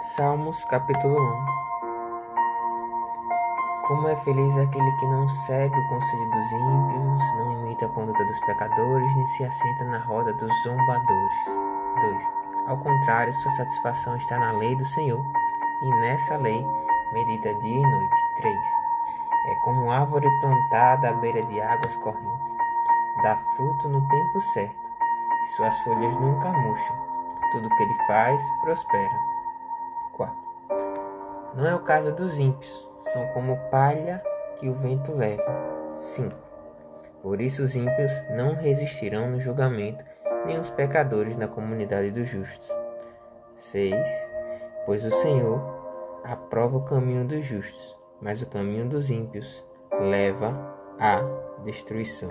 Salmos capítulo 1 Como é feliz aquele que não segue o conselho dos ímpios, não imita a conduta dos pecadores, nem se assenta na roda dos zombadores. 2. Ao contrário, sua satisfação está na lei do Senhor, e nessa lei medita dia e noite. 3. É como árvore plantada à beira de águas correntes, dá fruto no tempo certo, e suas folhas nunca murcham. Tudo que ele faz prospera. 4. Não é o caso dos ímpios, são como palha que o vento leva. 5. Por isso os ímpios não resistirão no julgamento, nem os pecadores na comunidade dos justos. 6. Pois o Senhor aprova o caminho dos justos, mas o caminho dos ímpios leva à destruição.